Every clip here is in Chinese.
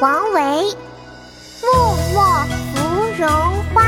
王维。木末芙蓉花，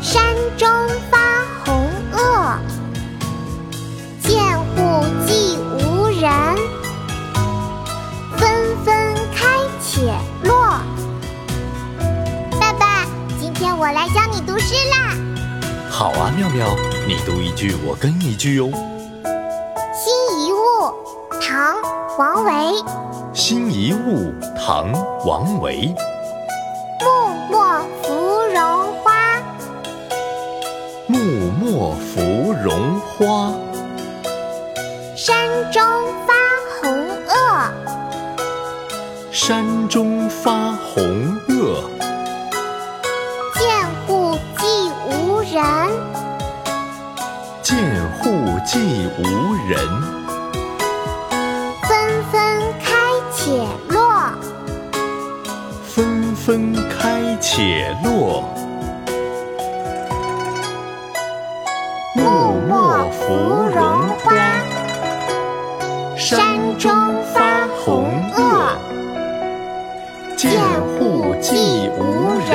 山中发红萼。见户寂无人，纷纷开且落。爸爸，今天我来教你读诗啦。好啊，妙妙，你读一句，我跟一句哟。辛夷坞，唐·王维。辛夷坞，唐·王维。木末芙蓉花，木末芙蓉花，山中发红萼。山中发红萼。见户寂无人，见户寂无人，且落。纷纷开且落。木末芙蓉花，山中发红萼。见户寂无人，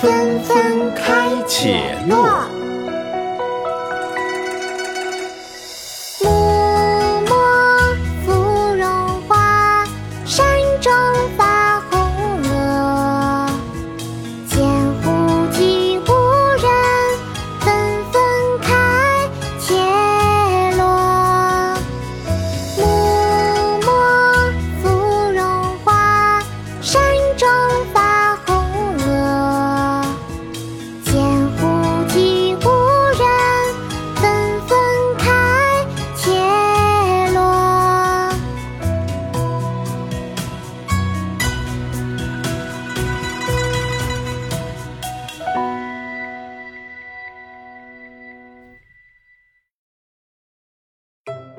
纷纷开且落。